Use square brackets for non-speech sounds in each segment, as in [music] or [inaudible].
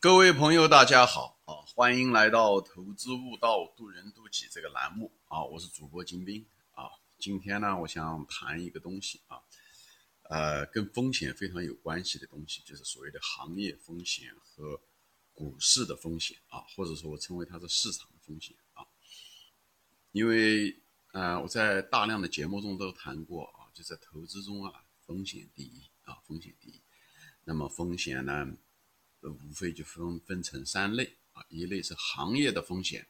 各位朋友，大家好啊！欢迎来到“投资悟道，渡人渡己”这个栏目啊！我是主播金兵啊。今天呢，我想谈一个东西啊，呃，跟风险非常有关系的东西，就是所谓的行业风险和股市的风险啊，或者说我称为它是市场的风险啊。因为呃，我在大量的节目中都谈过啊，就在投资中啊，风险第一啊，风险第一。那么风险呢？呃无非就分分成三类啊，一类是行业的风险，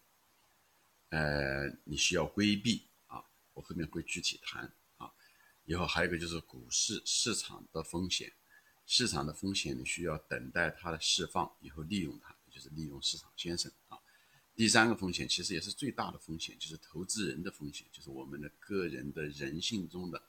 呃，你需要规避啊，我后面会具体谈啊。以后还有一个就是股市市场的风险，市场的风险你需要等待它的释放以后利用它，就是利用市场先生啊。第三个风险其实也是最大的风险，就是投资人的风险，就是我们的个人的人性中的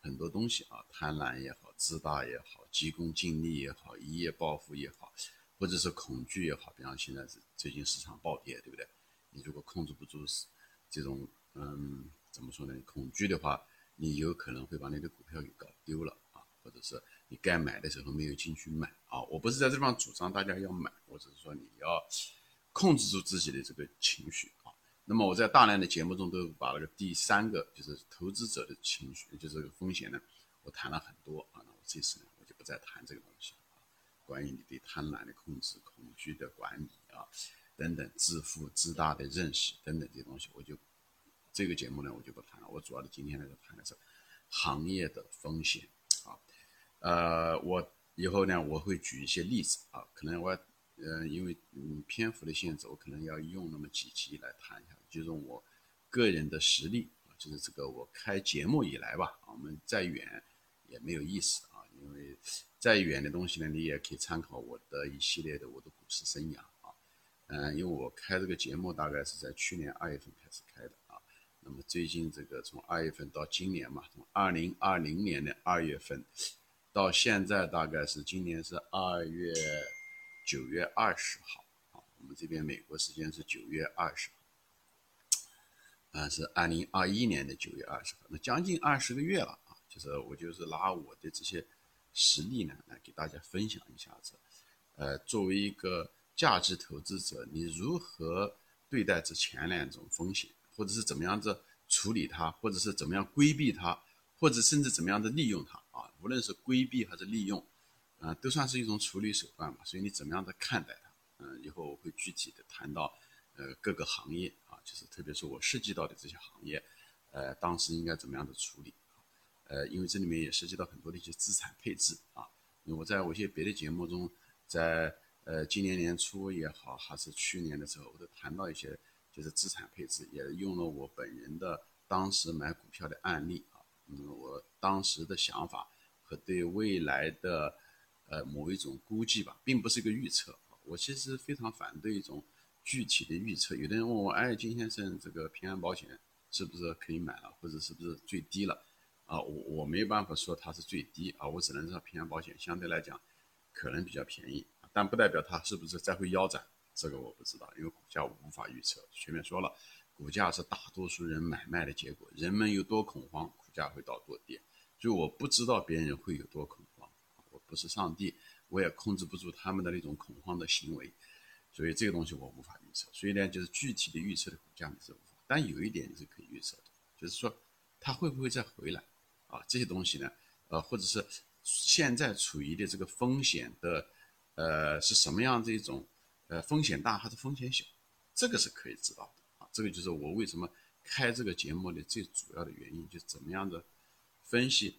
很多东西啊，贪婪也好，自大也好。急功近利也好，一夜暴富也好，或者是恐惧也好，比方现在是最近市场暴跌，对不对？你如果控制不住这种嗯，怎么说呢？恐惧的话，你有可能会把你的股票给搞丢了啊，或者是你该买的时候没有进去买啊。我不是在这地方主张大家要买，我只是说你要控制住自己的这个情绪啊。那么我在大量的节目中都把那个第三个就是投资者的情绪，就是这个风险呢，我谈了很多啊。那我这次呢？在谈这个东西啊，关于你对贪婪的控制、恐惧的管理啊，等等，自负自大的认识等等这些东西，我就这个节目呢，我就不谈了。我主要的今天呢，就谈的是行业的风险啊。呃，我以后呢，我会举一些例子啊，可能我呃，因为嗯篇幅的限制，我可能要用那么几集来谈一下，就是我个人的实例啊，就是这个我开节目以来吧，我们再远也没有意思啊。因为再远的东西呢，你也可以参考我的一系列的我的股市生涯啊。嗯，因为我开这个节目大概是在去年二月份开始开的啊。那么最近这个从二月份到今年嘛，从二零二零年的二月份到现在，大概是今年是二月九月二十号啊。我们这边美国时间是九月二十号，啊，是二零二一年的九月二十号，那将近二十个月了啊。就是我就是拿我的这些。实例呢，来给大家分享一下子。呃，作为一个价值投资者，你如何对待这前两种风险，或者是怎么样子处理它，或者是怎么样规避它，或者甚至怎么样的利用它啊？无论是规避还是利用，啊，都算是一种处理手段嘛。所以你怎么样的看待它？嗯，以后我会具体的谈到，呃，各个行业啊，就是特别是我涉及到的这些行业，呃，当时应该怎么样的处理。呃，因为这里面也涉及到很多的一些资产配置啊。我在我一些别的节目中，在呃今年年初也好，还是去年的时候，我都谈到一些就是资产配置，也用了我本人的当时买股票的案例啊。嗯，我当时的想法和对未来的呃某一种估计吧，并不是一个预测。我其实非常反对一种具体的预测。有的人问我，哎，金先生，这个平安保险是不是可以买了，或者是不是最低了？啊，我我没办法说它是最低啊，我只能说平安保险相对来讲可能比较便宜，但不代表它是不是再会腰斩，这个我不知道，因为股价无法预测。前面说了，股价是大多数人买卖的结果，人们有多恐慌，股价会到多跌，就我不知道别人会有多恐慌，我不是上帝，我也控制不住他们的那种恐慌的行为，所以这个东西我无法预测。所以呢，就是具体的预测的股价你是无法，但有一点你是可以预测的，就是说它会不会再回来。啊，这些东西呢，呃，或者是现在处于的这个风险的，呃，是什么样这种，呃，风险大还是风险小，这个是可以知道的啊。这个就是我为什么开这个节目的最主要的原因，就怎么样的分析，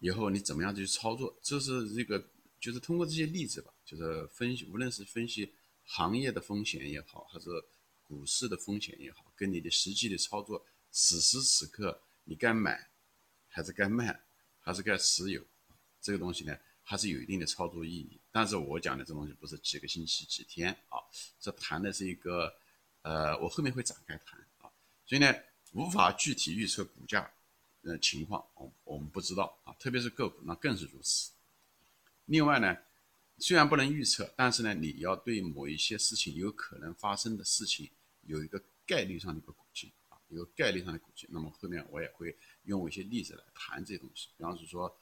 以后你怎么样去操作，这是这个就是通过这些例子吧，就是分析，无论是分析行业的风险也好，还是股市的风险也好，跟你的实际的操作，此时此刻你该买。还是该卖，还是该持有，这个东西呢，还是有一定的操作意义。但是我讲的这东西不是几个星期、几天啊，这谈的是一个，呃，我后面会展开谈啊。所以呢，无法具体预测股价的情况，我我们不知道啊，特别是个股那更是如此。另外呢，虽然不能预测，但是呢，你要对某一些事情有可能发生的事情有一个概率上的一个估计啊，有概率上的估计。那么后面我也会。用一些例子来谈这些东西，比方是说，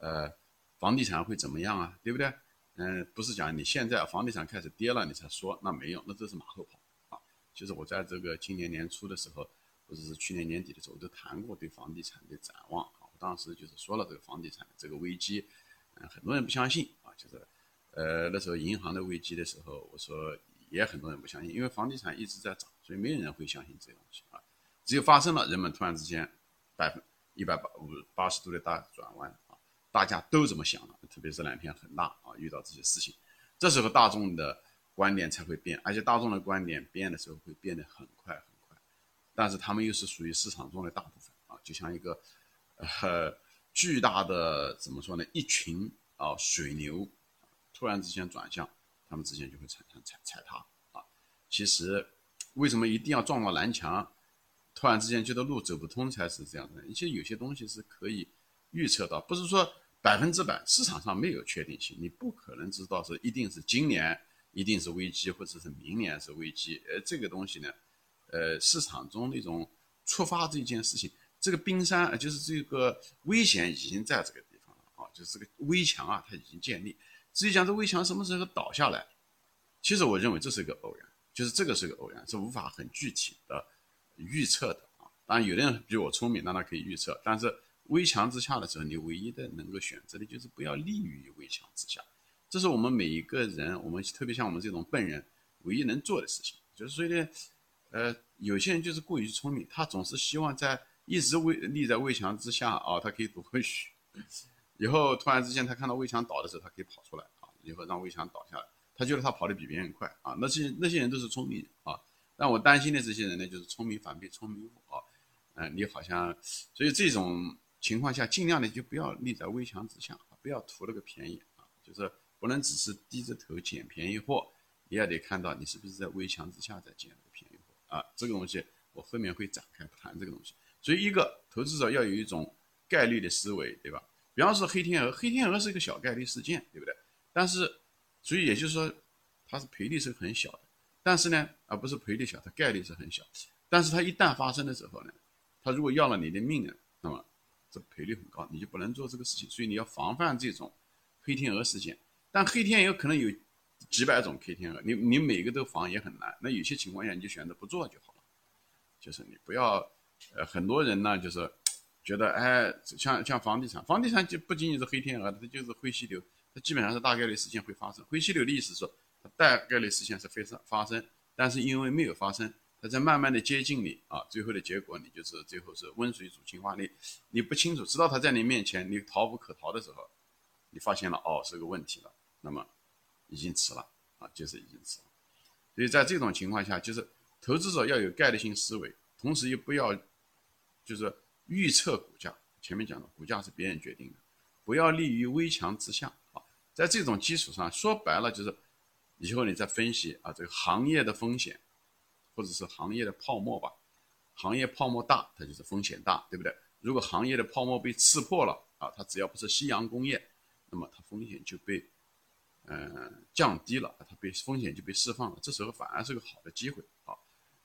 呃，房地产会怎么样啊？对不对？嗯，不是讲你现在房地产开始跌了你才说，那没用，那这是马后炮啊。就是我在这个今年年初的时候，或者是去年年底的时候，我都谈过对房地产的展望啊。我当时就是说了这个房地产这个危机，嗯，很多人不相信啊，就是，呃，那时候银行的危机的时候，我说也很多人不相信，因为房地产一直在涨，所以没有人会相信这东西啊。只有发生了，人们突然之间百分一百八五八十度的大转弯啊。大家都这么想的，特别是两片恒大啊，遇到这些事情，这时候大众的观点才会变，而且大众的观点变的时候会变得很快很快，但是他们又是属于市场中的大部分啊，就像一个呃巨大的怎么说呢，一群啊水牛突然之间转向，他们之间就会产生踩踩踏啊。其实为什么一定要撞到南墙，突然之间觉得路走不通才是这样的？其实有些东西是可以预测到，不是说。百分之百，市场上没有确定性，你不可能知道是一定是今年一定是危机，或者是明年是危机。呃，这个东西呢，呃，市场中那种触发这件事情，这个冰山就是这个危险已经在这个地方了啊，就是这个危墙啊，它已经建立。至于讲这危墙什么时候倒下来，其实我认为这是一个偶然，就是这个是个偶然，是无法很具体的预测的啊。当然，有的人比我聪明，那他可以预测，但是。危墙之下的时候，你唯一的能够选择的就是不要立于危墙之下，这是我们每一个人，我们特别像我们这种笨人，唯一能做的事情。就是说呢，呃，有些人就是过于聪明，他总是希望在一直危立在危墙之下啊，他可以躲回去，[laughs] 以后突然之间他看到危墙倒的时候，他可以跑出来啊，以后让危墙倒下来，他觉得他跑得比别人快啊。那些那些人都是聪明人啊，但我担心的这些人呢，就是聪明反被聪明误啊。嗯，你好像，所以这种。情况下，尽量的就不要立在危墙之下不要图那个便宜啊，就是不能只是低着头捡便宜货，你也得看到你是不是在危墙之下在捡那个便宜货啊。这个东西我后面会展开谈这个东西。所以，一个投资者要有一种概率的思维，对吧？比方说黑天鹅，黑天鹅是一个小概率事件，对不对？但是，所以也就是说，它是赔率是很小的。但是呢，而不是赔率小，它概率是很小。但是它一旦发生的时候呢，它如果要了你的命呢，那么。这赔率很高，你就不能做这个事情，所以你要防范这种黑天鹅事件。但黑天鹅可能有几百种黑天鹅，你你每个都防也很难。那有些情况下你就选择不做就好了，就是你不要呃，很多人呢就是 [tsk] 觉得哎，像像房地产，房地产就不仅仅是黑天鹅，它就是灰犀牛，它基本上是大概率事件会发生。灰犀牛的意思是它大概率事件是非常发生，但是因为没有发生。它在慢慢的接近你啊，最后的结果你就是最后是温水煮青蛙。你你不清楚，知道它在你面前，你逃无可逃的时候，你发现了哦是个问题了，那么已经迟了啊，就是已经迟了。所以在这种情况下，就是投资者要有概率性思维，同时又不要就是预测股价。前面讲的股价是别人决定的，不要立于危墙之下啊。在这种基础上，说白了就是以后你再分析啊这个行业的风险。或者是行业的泡沫吧，行业泡沫大，它就是风险大，对不对？如果行业的泡沫被刺破了啊，它只要不是夕阳工业，那么它风险就被嗯降低了，它被风险就被释放了，这时候反而是个好的机会啊。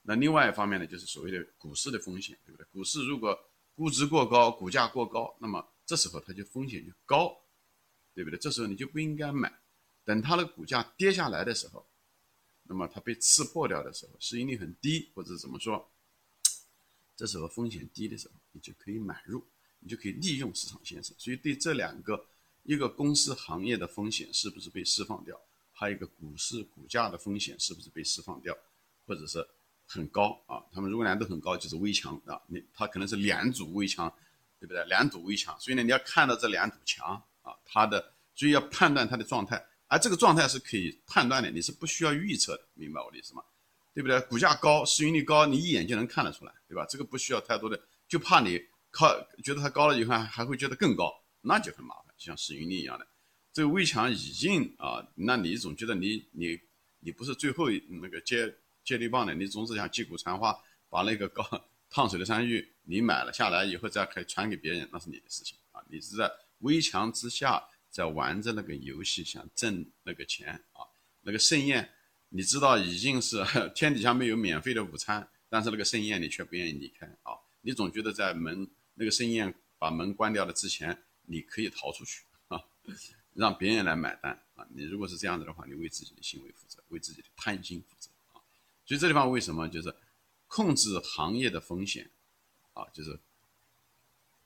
那另外一方面呢，就是所谓的股市的风险，对不对？股市如果估值过高，股价过高，那么这时候它就风险就高，对不对？这时候你就不应该买，等它的股价跌下来的时候。那么它被刺破掉的时候，市盈率很低，或者怎么说？这时候风险低的时候，你就可以买入，你就可以利用市场先生。所以对这两个，一个公司行业的风险是不是被释放掉，还有一个股市股价的风险是不是被释放掉，或者是很高啊？他们如果两都很高，就是危墙啊，你它可能是两堵危墙，对不对？两堵危墙，所以呢，你要看到这两堵墙啊，它的，所以要判断它的状态。而这个状态是可以判断的，你是不需要预测的，明白我的意思吗？对不对？股价高，市盈率高，你一眼就能看得出来，对吧？这个不需要太多的，就怕你靠觉得它高了以后还会觉得更高，那就很麻烦，就像市盈率一样的。这个危墙已经啊，那你总觉得你你你不是最后那个接接力棒的，你总是想击鼓传花，把那个高烫手的山芋你买了下来以后再可以传给别人，那是你的事情啊，你是在危墙之下。在玩着那个游戏，想挣那个钱啊！那个盛宴，你知道已经是 [laughs] 天底下没有免费的午餐，但是那个盛宴你却不愿意离开啊！你总觉得在门那个盛宴把门关掉了之前，你可以逃出去啊，[laughs] 让别人来买单！啊。你如果是这样子的话，你为自己的行为负责，为自己的贪心负责啊。所以这地方为什么就是控制行业的风险啊，就是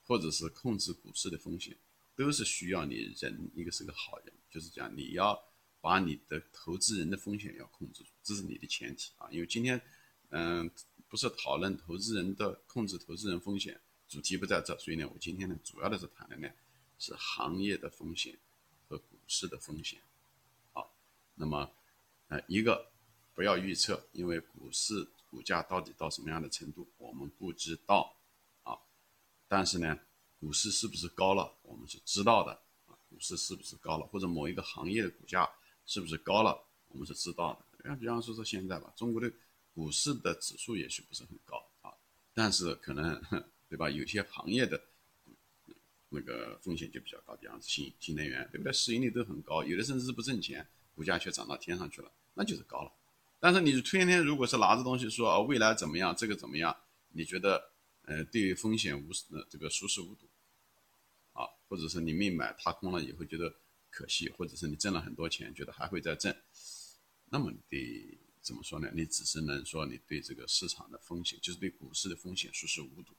或者是控制股市的风险，都是需要你人一个是个好人，就是讲你要把你的投资人的风险要控制住，这是你的前提啊。因为今天嗯不是讨论投资人的控制投资人风险。主题不在这，所以呢，我今天呢，主要的是谈的呢，是行业的风险和股市的风险。好，那么，呃，一个不要预测，因为股市股价到底到什么样的程度，我们不知道啊。但是呢，股市是不是高了，我们是知道的啊。股市是不是高了，或者某一个行业的股价是不是高了，我们是知道的。那比方说说现在吧，中国的股市的指数也许不是很高啊，但是可能。[laughs] 对吧？有些行业的那个风险就比较高，比方说新新能源，对不对？市盈率都很高，有的甚至是不挣钱，股价却涨到天上去了，那就是高了。但是你天天如果是拿着东西说啊未来怎么样，这个怎么样，你觉得呃对于风险无呃这个熟视无睹啊，或者是你没买踏空了以后觉得可惜，或者是你挣了很多钱觉得还会再挣，那么你得怎么说呢？你只是能说你对这个市场的风险，就是对股市的风险熟视无睹。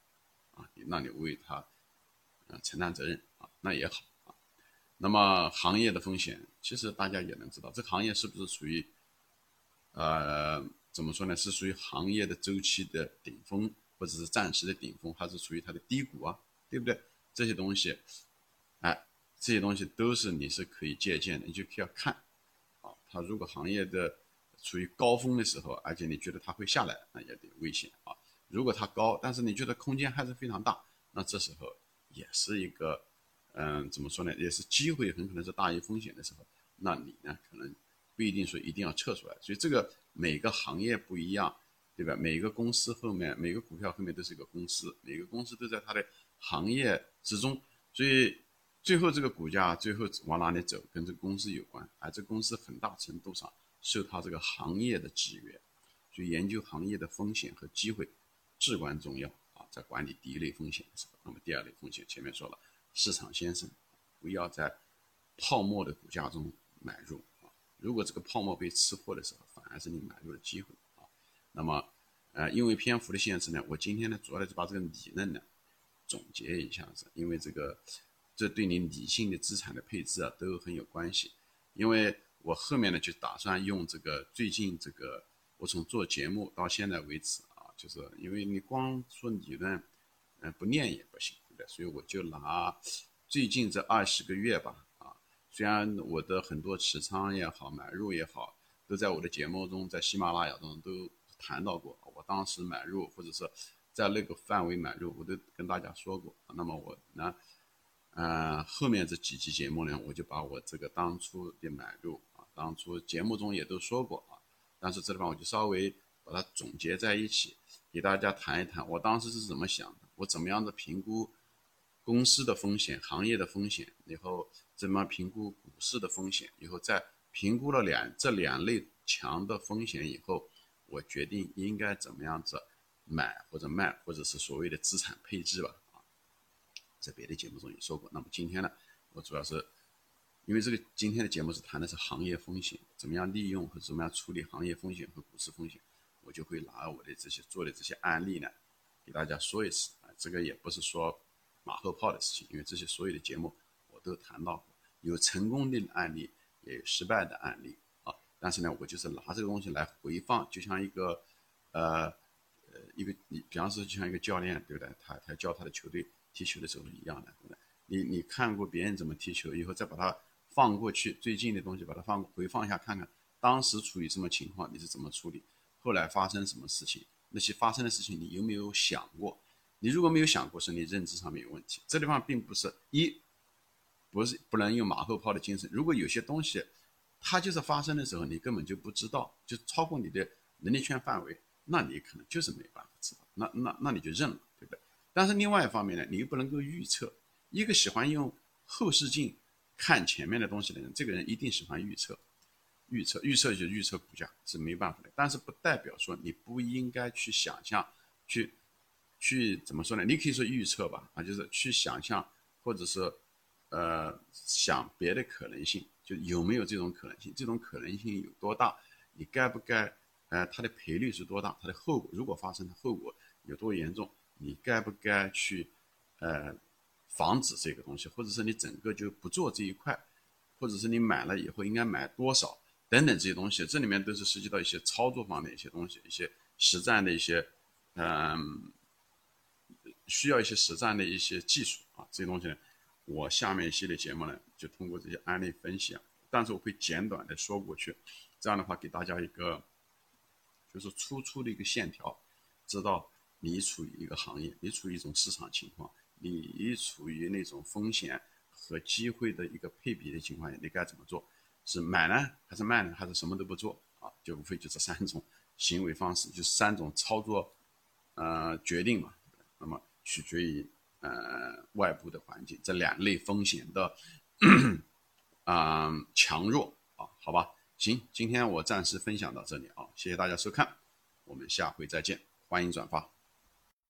啊，那你为他，呃，承担责任啊，那也好啊。那么行业的风险，其实大家也能知道，这个行业是不是属于，呃，怎么说呢？是属于行业的周期的顶峰，或者是暂时的顶峰，还是处于它的低谷啊？对不对？这些东西，哎，这些东西都是你是可以借鉴的，你就要看，啊，它如果行业的处于高峰的时候，而且你觉得它会下来，那也得危险啊。如果它高，但是你觉得空间还是非常大，那这时候也是一个，嗯，怎么说呢？也是机会很可能是大于风险的时候，那你呢可能不一定说一定要撤出来。所以这个每个行业不一样，对吧？每个公司后面，每个股票后面都是一个公司，每个公司都在它的行业之中，所以最后这个股价最后往哪里走，跟这个公司有关，而这公司很大程度上受它这个行业的制约，所以研究行业的风险和机会。至关重要啊，在管理第一类风险的时候，那么第二类风险前面说了，市场先生不要在泡沫的股价中买入啊。如果这个泡沫被吃破的时候，反而是你买入的机会啊。那么，呃，因为篇幅的限制呢，我今天呢主要的就把这个理论呢总结一下子，因为这个这对你理性的资产的配置啊都很有关系。因为我后面呢就打算用这个最近这个我从做节目到现在为止啊。就是因为你光说理论，嗯，不练也不行，对不对？所以我就拿最近这二十个月吧，啊，虽然我的很多持仓也好，买入也好，都在我的节目中，在喜马拉雅中都谈到过。我当时买入或者是在那个范围买入，我都跟大家说过。那么我呢，嗯，后面这几期节目呢，我就把我这个当初的买入啊，当初节目中也都说过啊，但是这地方我就稍微把它总结在一起。给大家谈一谈，我当时是怎么想的，我怎么样的评估公司的风险、行业的风险，以后怎么评估股市的风险，以后在评估了两这两类强的风险以后，我决定应该怎么样子买或者卖，或者是所谓的资产配置吧。啊，在别的节目中也说过。那么今天呢，我主要是因为这个今天的节目是谈的是行业风险，怎么样利用和怎么样处理行业风险和股市风险。我就会拿我的这些做的这些案例呢，给大家说一次啊。这个也不是说马后炮的事情，因为这些所有的节目我都谈到过，有成功的案例，也有失败的案例啊。但是呢，我就是拿这个东西来回放，就像一个呃一个你，比方说就像一个教练，对不对？他他教他的球队踢球的时候是一样的，对不对？你你看过别人怎么踢球以后，再把它放过去，最近的东西把它放回放一下，看看当时处于什么情况，你是怎么处理。后来发生什么事情？那些发生的事情，你有没有想过？你如果没有想过，是你认知上面有问题。这地方并不是一，不是不能用马后炮的精神。如果有些东西，它就是发生的时候，你根本就不知道，就超过你的能力圈范围，那你可能就是没办法知道。那那那你就认了，对不对？但是另外一方面呢，你又不能够预测。一个喜欢用后视镜看前面的东西的人，这个人一定喜欢预测。预测预测就预测股价是没办法的，但是不代表说你不应该去想象，去去怎么说呢？你可以说预测吧，啊，就是去想象或者是呃想别的可能性就有没有这种可能性？这种可能性有多大？你该不该？呃，它的赔率是多大？它的后果如果发生的后果有多严重？你该不该去呃防止这个东西？或者是你整个就不做这一块？或者是你买了以后应该买多少？等等这些东西，这里面都是涉及到一些操作方面一些东西，一些实战的一些嗯。需要一些实战的一些技术啊，这些东西呢，我下面一系列节目呢，就通过这些案例分析啊，但是我会简短的说过去，这样的话给大家一个，就是粗粗的一个线条，知道你处于一个行业，你处于一种市场情况，你处于那种风险和机会的一个配比的情况下，你该怎么做？是买呢，还是卖呢，还是什么都不做啊？就无非就这三种行为方式，就三种操作，呃，决定嘛。那么。取决于呃外部的环境，这两类风险的 [coughs] 啊强弱啊，好吧，行，今天我暂时分享到这里啊，谢谢大家收看，我们下回再见，欢迎转发。